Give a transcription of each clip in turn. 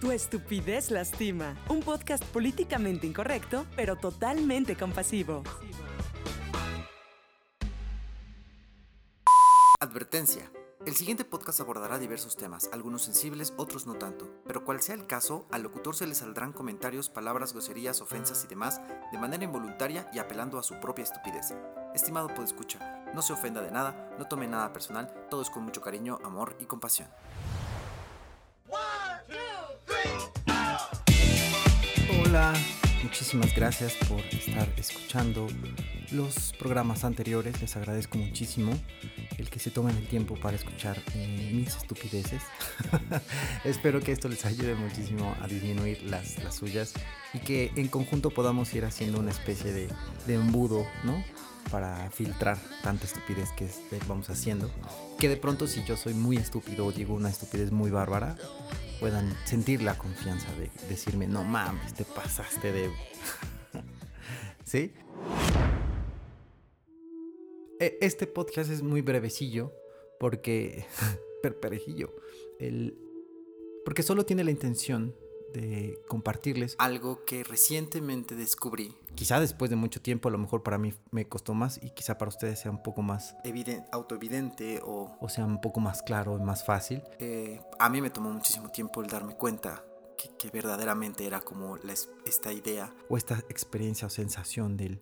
Tu estupidez lastima. Un podcast políticamente incorrecto, pero totalmente compasivo. Advertencia. El siguiente podcast abordará diversos temas, algunos sensibles, otros no tanto, pero cual sea el caso, al locutor se le saldrán comentarios, palabras, groserías, ofensas y demás de manera involuntaria y apelando a su propia estupidez. Estimado escucha, no se ofenda de nada, no tome nada personal, todo es con mucho cariño, amor y compasión. Hola, muchísimas gracias por estar escuchando los programas anteriores. Les agradezco muchísimo el que se tomen el tiempo para escuchar eh, mis estupideces. Espero que esto les ayude muchísimo a disminuir las, las, suyas y que en conjunto podamos ir haciendo una especie de, embudo, ¿no? Para filtrar tanta estupidez que vamos haciendo. Que de pronto si yo soy muy estúpido o digo una estupidez muy bárbara, puedan sentir la confianza de decirme, no mames, te pasaste de... ¿Sí? E, este podcast es muy brevecillo porque... perperejillo. El... Porque solo tiene la intención de compartirles algo que recientemente descubrí. Quizá después de mucho tiempo, a lo mejor para mí me costó más y quizá para ustedes sea un poco más evidente, autoevidente o, o sea un poco más claro y más fácil. Eh, a mí me tomó muchísimo tiempo el darme cuenta que, que verdaderamente era como esta idea o esta experiencia o sensación del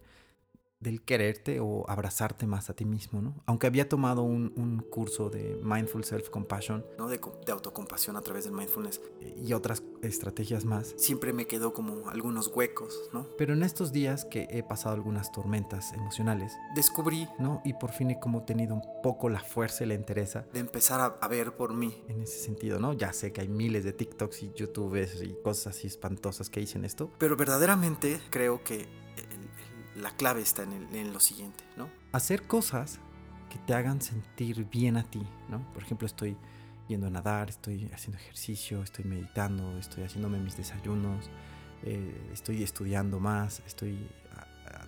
del quererte o abrazarte más a ti mismo, ¿no? Aunque había tomado un, curso de Mindful Self-Compassion, ¿no? De, de, autocompasión a través del mindfulness y otras estrategias más, siempre me quedó como algunos huecos, ¿no? Pero en estos días que he pasado algunas tormentas emocionales, descubrí, ¿no? Y por fin he como tenido un poco la fuerza y la interés de empezar a, a ver por mí en ese sentido, ¿no? Ya sé que hay miles de TikToks y YouTubes y cosas así espantosas que dicen esto, pero verdaderamente creo que la clave está en, lo siguiente, ¿no? Hacer cosas que te hagan sentir bien a ti, ¿no? Por ejemplo, estoy yendo a nadar, estoy haciendo ejercicio, estoy meditando, estoy haciéndome mis desayunos, eh, estoy estudiando más, estoy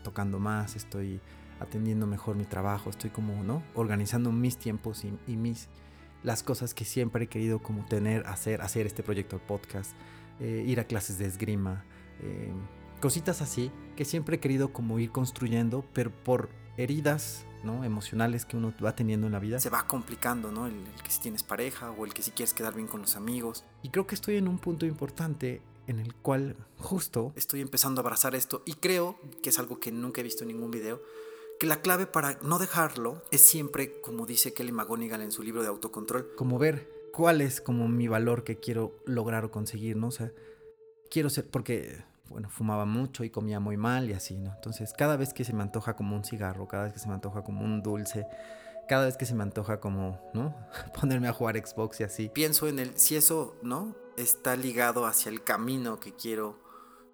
tocando más, estoy atendiendo mejor mi trabajo, estoy como, ¿no? Organizando mis tiempos y, mis las cosas que siempre he querido como tener, hacer, hacer este proyecto de podcast, eh, ir a clases de esgrima, eh, cositas así que siempre he querido como ir construyendo, pero por heridas ¿no? emocionales que uno va teniendo en la vida, se va complicando, ¿no? El, que si tienes pareja o el que si quieres quedar bien con los amigos. Y creo que estoy en un punto importante en el cual justo estoy empezando a abrazar esto y creo que es algo que nunca he visto en ningún video, que la clave para no dejarlo es siempre, como dice Kelly McGonigal en su libro de autocontrol, como ver cuál es como mi valor que quiero lograr o conseguir, ¿no? O sea, quiero ser, porque bueno, fumaba mucho y comía muy mal y así, ¿no? Entonces, cada vez que se me antoja como un cigarro, cada vez que se me antoja como un dulce, cada vez que se me antoja como, ¿no? Ponerme a jugar Xbox y así. Pienso en el, si eso, ¿no? Está ligado hacia el camino que quiero,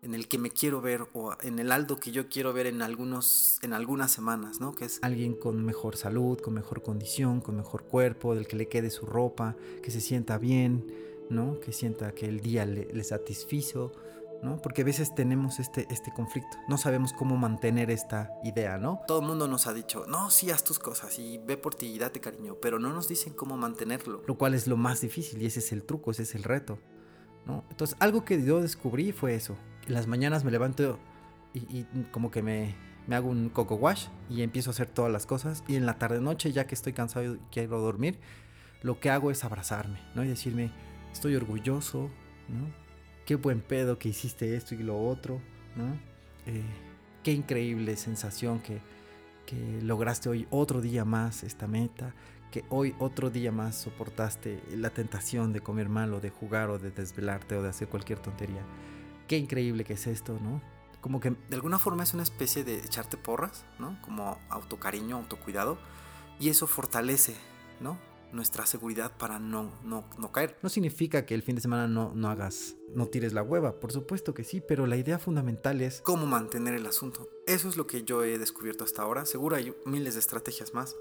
en el que me quiero ver o en el aldo que yo quiero ver en algunos, en algunas semanas, ¿no? Que es alguien con mejor salud, con mejor condición, con mejor cuerpo, del que le quede su ropa, que se sienta bien, ¿no? Que sienta que el día le, le satisfizo porque a veces tenemos este, este conflicto, no sabemos cómo mantener esta idea, ¿no? Todo el mundo nos ha dicho, no, sí, haz tus cosas y ve por ti y date cariño, pero no nos dicen cómo mantenerlo. Lo cual es lo más difícil y ese es el truco, ese es el reto, ¿no? Entonces, algo que yo descubrí fue eso. En las mañanas me levanto y, como que me, me hago un coco wash y empiezo a hacer todas las cosas y en la tarde noche ya que estoy cansado y quiero dormir lo que hago es abrazarme no y decirme estoy orgulloso no qué buen pedo que hiciste esto y lo otro, ¿no? Eh, qué increíble sensación que, que lograste hoy otro día más esta meta, que hoy otro día más soportaste la tentación de comer mal o de jugar o de desvelarte o de hacer cualquier tontería. Qué increíble que es esto, ¿no? Como que de alguna forma es una especie de echarte porras, ¿no? Como autocariño, autocuidado, y eso fortalece, ¿no? Nuestra seguridad para no, no, no caer. No significa que el fin de semana no, no hagas, no tires la hueva, por supuesto que sí, pero la idea fundamental es cómo mantener el asunto. Eso es lo que yo he descubierto hasta ahora, seguro hay miles de estrategias más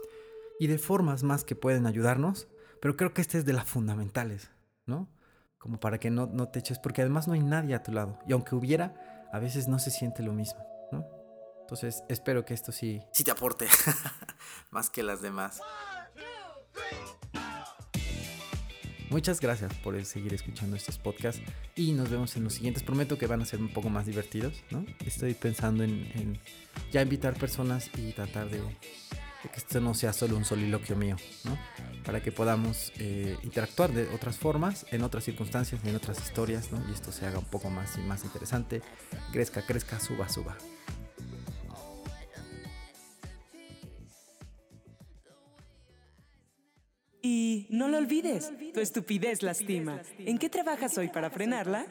y de formas más que pueden ayudarnos, pero creo que esta es de las fundamentales, ¿no? Como para que no, no te eches, porque además no hay nadie a tu lado, y aunque hubiera, a veces no se siente lo mismo, ¿no? Entonces espero que esto sí, sí te aporte más que las demás. Muchas gracias por seguir escuchando estos podcasts y nos vemos en los siguientes. Prometo que van a ser un poco más divertidos, ¿no? Estoy pensando en, ya invitar personas y tratar de, que esto no sea solo un soliloquio mío, ¿no? Para que podamos eh, interactuar de otras formas, en otras circunstancias, en otras historias, ¿no? Y esto se haga un poco más y más interesante. Crezca, crezca, suba, suba. Y no lo olvides, tu estupidez lastima. ¿En qué trabajas hoy para frenarla?